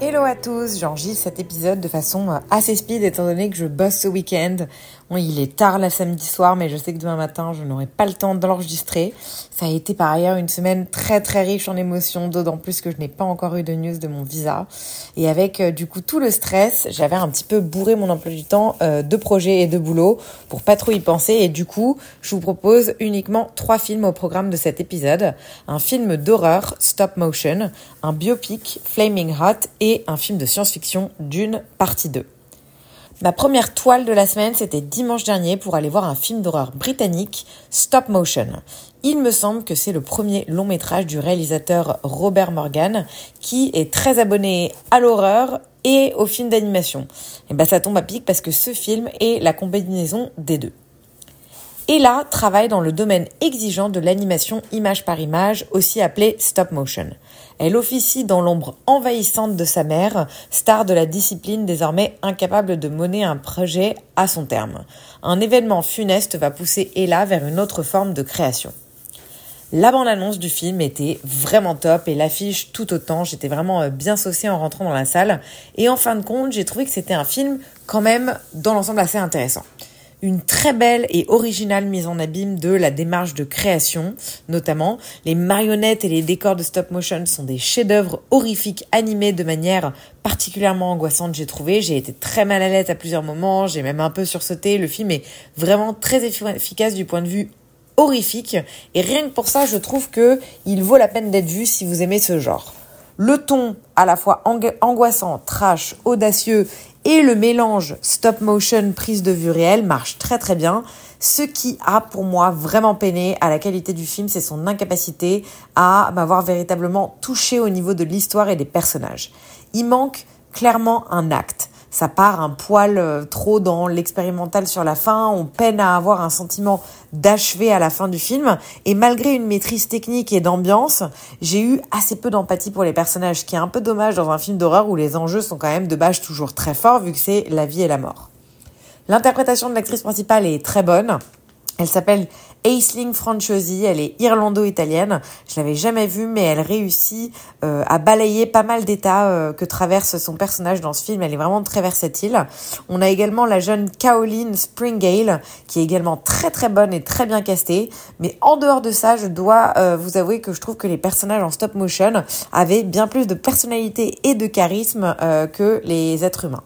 Hello à tous, j'enregistre cet épisode de façon euh, assez speed étant donné que je bosse ce week-end. Bon, il est tard la samedi soir, mais je sais que demain matin, je n'aurai pas le temps de l'enregistrer. Ça a été par ailleurs une semaine très très riche en émotions, d'autant plus que je n'ai pas encore eu de news de mon visa. Et avec euh, du coup tout le stress, j'avais un petit peu bourré mon emploi du temps euh, de projets et de boulot pour pas trop y penser. Et du coup, je vous propose uniquement trois films au programme de cet épisode. Un film d'horreur, stop motion, un biopic, Flaming Hot, et un film de science-fiction, Dune, partie 2. Ma première toile de la semaine, c'était dimanche dernier pour aller voir un film d'horreur britannique, Stop Motion. Il me semble que c'est le premier long métrage du réalisateur Robert Morgan, qui est très abonné à l'horreur et aux films d'animation. Et ben ça tombe à pic parce que ce film est la combinaison des deux. Ella travaille dans le domaine exigeant de l'animation image par image, aussi appelée stop motion. Elle officie dans l'ombre envahissante de sa mère, star de la discipline désormais incapable de mener un projet à son terme. Un événement funeste va pousser Ella vers une autre forme de création. La bande-annonce du film était vraiment top et l'affiche tout autant. J'étais vraiment euh, bien saucée en rentrant dans la salle. Et en fin de compte, j'ai trouvé que c'était un film quand même dans l'ensemble assez intéressant une très belle et originale mise en abîme de la démarche de création, notamment. Les marionnettes et les décors de stop motion sont des chefs-d'œuvre horrifiques animés de manière particulièrement angoissante, j'ai trouvé. J'ai été très mal à l'aise à plusieurs moments, j'ai même un peu sursauté. Le film est vraiment très efficace du point de vue horrifique et rien que pour ça, je trouve que il vaut la peine d'être vu si vous aimez ce genre. Le ton à la fois angoissant, trash, audacieux et le mélange stop motion prise de vue réelle marche très très bien. Ce qui a pour moi vraiment peiné à la qualité du film, c'est son incapacité à m'avoir véritablement touché au niveau de l'histoire et des personnages. Il manque clairement un acte ça part un poil euh, trop dans l'expérimental sur la fin, on peine à avoir un sentiment d'achever à la fin du film, et malgré une maîtrise technique et d'ambiance, j'ai eu assez peu d'empathie pour les personnages, ce qui est un peu dommage dans un film d'horreur où les enjeux sont quand même de base toujours très forts, vu que c'est la vie et la mort. L'interprétation de l'actrice principale est très bonne, elle s'appelle Aisling Franciosi, elle est irlando-italienne. Je l'avais jamais vue, mais elle réussit euh, à balayer pas mal d'états euh, que traverse son personnage dans ce film. Elle est vraiment très versatile. On a également la jeune Caroline Springale, qui est également très très bonne et très bien castée. Mais en dehors de ça, je dois euh, vous avouer que je trouve que les personnages en stop motion avaient bien plus de personnalité et de charisme que les êtres humains.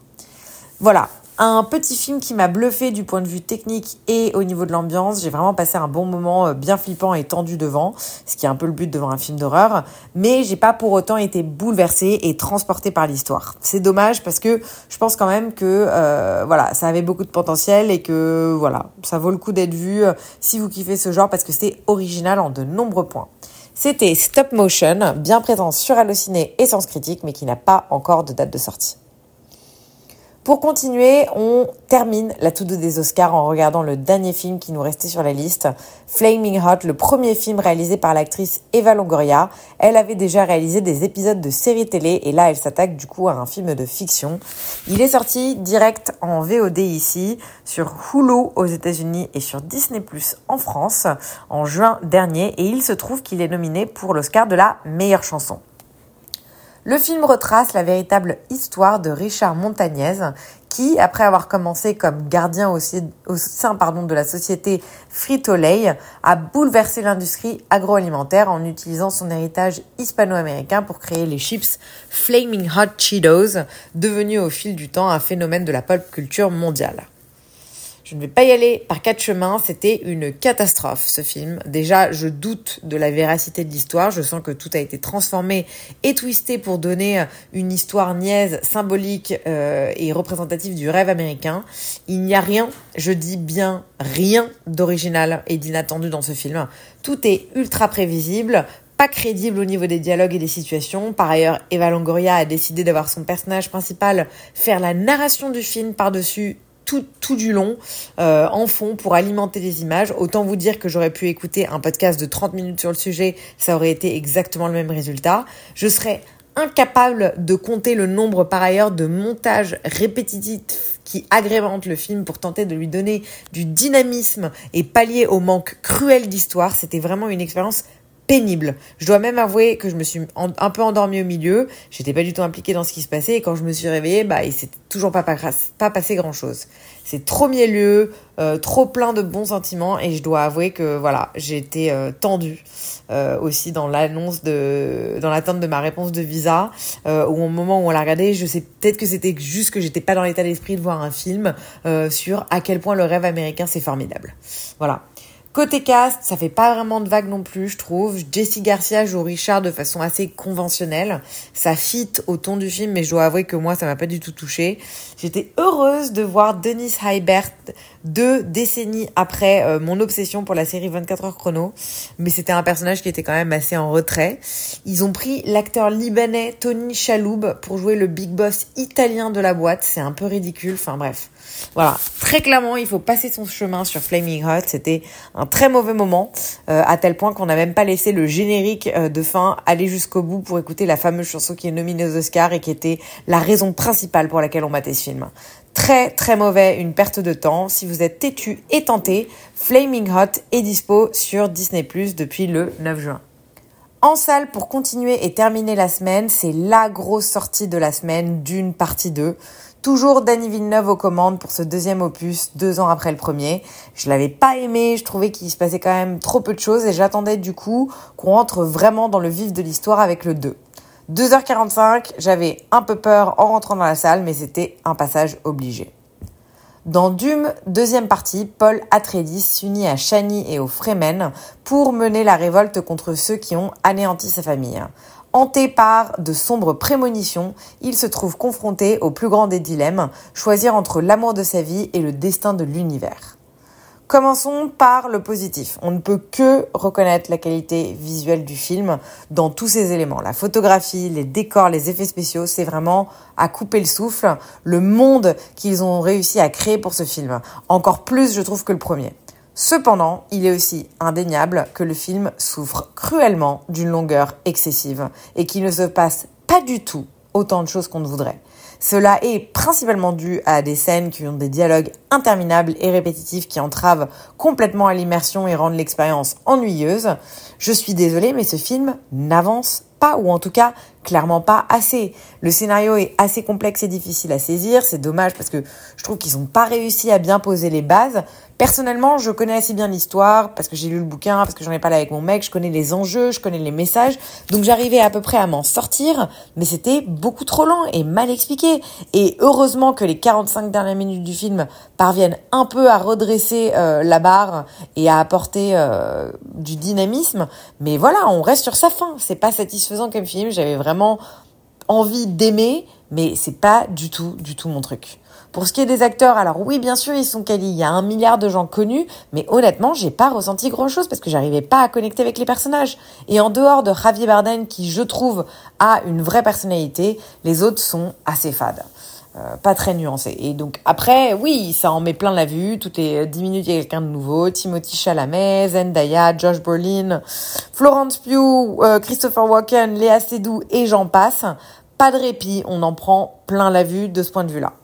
Voilà, un petit film qui m'a bluffé du point de vue technique et au niveau de l'ambiance. J'ai vraiment passé un bon moment euh, bien flippant et tendu devant, ce qui est un peu le but devant un film d'horreur. Mais j'ai pas pour autant été bouleversée et transportée par l'histoire. C'est dommage parce que je pense quand même que euh, voilà, ça avait beaucoup de potentiel et que voilà, ça vaut le coup d'être vu euh, si vous kiffez ce genre parce que c'est original en de nombreux points. C'était Stop Motion, bien présent sur Allociné et Sens Critique, mais qui n'a pas encore de date de sortie. Pour continuer, on termine la tout des Oscars en regardant le dernier film qui nous restait sur la liste, Flaming Hot, le premier film réalisé par l'actrice Eva Longoria. Elle avait déjà réalisé des épisodes de séries télé et là elle s'attaque du coup à un film de fiction. Il est sorti direct en VOD ici, sur Hulu aux États-Unis et sur Disney Plus en France en juin dernier et il se trouve qu'il est nominé pour l'Oscar de la meilleure chanson. Le film retrace la véritable histoire de Richard Montagnez, qui, après avoir commencé comme gardien au, sein de la société Frito-Lay, a bouleversé l'industrie agroalimentaire en utilisant son héritage hispano-américain pour créer les chips Flaming Hot Cheetos, devenus au fil du temps un phénomène de la pop culture mondiale. Je ne vais pas y aller par quatre chemins, c'était une catastrophe ce film. Déjà, je doute de la véracité de l'histoire, je sens que tout a été transformé et twisté pour donner une histoire niaise, symbolique euh, et représentative du rêve américain. Il n'y a rien, je dis bien rien d'original et d'inattendu dans ce film. Tout est ultra prévisible, pas crédible au niveau des dialogues et des situations. Par ailleurs, Eva Longoria a décidé d'avoir son personnage principal faire la narration du film par-dessus tout, du long euh, en fond pour alimenter les images. Autant vous dire que j'aurais pu écouter un podcast de 30 minutes sur le sujet, ça aurait été exactement le même résultat. Je serais incapable de compter le nombre par ailleurs de montages répétitifs qui agrémentent le film pour tenter de lui donner du dynamisme et pallier au manque cruel d'histoire. C'était vraiment une expérience pénible. Je dois même avouer que je me suis un peu endormie au milieu. J'étais pas du tout impliquée dans ce qui se passait et quand je me suis réveillée, bah, il s'est toujours pas, pas, passé grand chose. C'est trop mielleux, euh, trop plein de bons sentiments et je dois avouer que voilà, été euh, tendue euh, aussi dans l'annonce de, dans l'attente de ma réponse de visa euh, ou au moment où on l'a regardé, je sais peut-être que c'était juste que j'étais pas dans l'état d'esprit de voir un film euh, sur à quel point le rêve américain c'est formidable. Voilà. Côté cast, ça fait pas vraiment de vague non plus, je trouve. Jessie Garcia joue Richard de façon assez conventionnelle. Ça fit au ton du film, mais je dois avouer que moi, ça m'a pas du tout touché. J'étais heureuse de voir Denise Heibert deux décennies après euh, mon obsession pour la série 24 heures chrono, mais c'était un personnage qui était quand même assez en retrait. Ils ont pris l'acteur libanais Tony Chaloub pour jouer le big boss italien de la boîte. C'est un peu ridicule. Enfin bref. Voilà, très clairement, il faut passer son chemin sur Flaming Hot. C'était un très mauvais moment, euh, à tel point qu'on n'a même pas laissé le générique euh, de fin aller jusqu'au bout pour écouter la fameuse chanson qui est nominée aux Oscars et qui était la raison principale pour laquelle on matait ce film. Très très mauvais, une perte de temps. Si vous êtes têtu et tenté, Flaming Hot est dispo sur Disney Plus depuis le 9 juin. En salle, pour continuer et terminer la semaine, c'est la grosse sortie de la semaine d'une partie 2. Toujours Danny Villeneuve aux commandes pour ce deuxième opus, deux ans après le premier. Je l'avais pas aimé, je trouvais qu'il se passait quand même trop peu de choses et j'attendais du coup qu'on rentre vraiment dans le vif de l'histoire avec le 2. 2h45, j'avais un peu peur en rentrant dans la salle, mais c'était un passage obligé. Dans Dume, deuxième partie, Paul Atreides s'unit à Shani et aux Fremen pour mener la révolte contre ceux qui ont anéanti sa famille. Hanté par de sombres prémonitions, il se trouve confronté au plus grand des dilemmes, choisir entre l'amour de sa vie et le destin de l'univers. Commençons par le positif. On ne peut que reconnaître la qualité visuelle du film dans tous ses éléments. La photographie, les décors, les effets spéciaux, c'est vraiment à couper le souffle. Le monde qu'ils ont réussi à créer pour ce film. Encore plus, je trouve, que le premier. Cependant, il est aussi indéniable que le film souffre cruellement d'une longueur excessive et qu'il ne se passe pas du tout autant de choses qu'on ne voudrait. Cela est principalement dû à des scènes qui ont des dialogues interminables et répétitifs qui entravent complètement à l'immersion et rendent l'expérience ennuyeuse. Je suis désolée, mais ce film n'avance pas, ou en tout cas clairement pas assez. Le scénario est assez complexe et difficile à saisir, c'est dommage parce que je trouve qu'ils n'ont pas réussi à bien poser les bases. Personnellement, je connais assez bien l'histoire parce que j'ai lu le bouquin, parce que j'en ai parlé avec mon mec, je connais les enjeux, je connais les messages, donc j'arrivais à peu près à m'en sortir, mais c'était beaucoup trop lent et mal expliqué. Et heureusement que les 45 dernières minutes du film parviennent un peu à redresser euh, la barre et à apporter euh, du dynamisme, mais voilà, on reste sur sa fin. C'est pas satisfaisant comme film, j'avais vraiment envie d'aimer, mais c'est pas du tout, du tout mon truc. Pour ce qui est des acteurs, alors oui, bien sûr, ils sont quali. Il y a un milliard de gens connus, mais honnêtement, j'ai pas ressenti grand chose parce que j'arrivais pas à connecter avec les personnages. Et en dehors de Javier Bardem, qui je trouve a une vraie personnalité, les autres sont assez fades. Euh, pas très nuancés. Et donc après, oui, ça en met plein la vue. Toutes les 10 minutes, il y a quelqu'un de nouveau. Timothy Chalamet, Zendaya, Josh Brolin, Florence Pugh, euh, Christopher Walken, Léa Seydoux et j'en passe. Pas de répit, on en prend plein la vue de ce point de vue-là.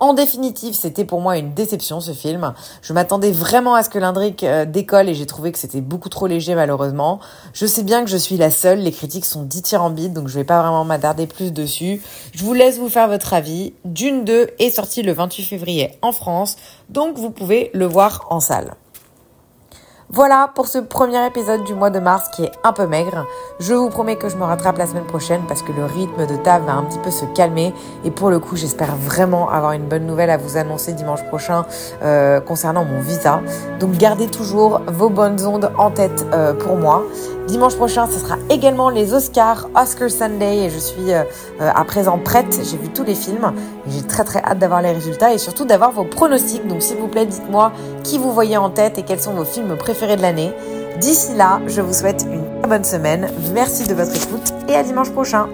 En définitive, c'était pour moi une déception ce film. Je m'attendais vraiment à ce que l'Indric euh, décolle et j'ai trouvé que c'était beaucoup trop léger malheureusement. Je sais bien que je suis la seule, les critiques sont dithyrambiques donc je vais pas vraiment m'attarder plus dessus. Je vous laisse vous faire votre avis. Dune 2 est sorti le 28 février en France, donc vous pouvez le voir en salle. Voilà pour ce premier épisode du mois de mars qui est un peu maigre. Je vous promets que je me rattrape la semaine prochaine parce que le rythme de table va un petit peu se calmer et pour le coup j'espère vraiment avoir une bonne nouvelle à vous annoncer dimanche prochain euh, concernant mon visa. Donc gardez toujours vos bonnes ondes en tête euh, pour moi. Dimanche prochain, ce sera également les Oscars, Oscar Sunday, et je suis euh, à présent prête. J'ai vu tous les films et j'ai très très hâte d'avoir les résultats et surtout d'avoir vos pronostics. Donc s'il vous plaît, dites-moi qui vous voyez en tête et quels sont vos films préférés de l'année. D'ici là, je vous souhaite une bonne semaine. Merci de votre écoute et à dimanche prochain.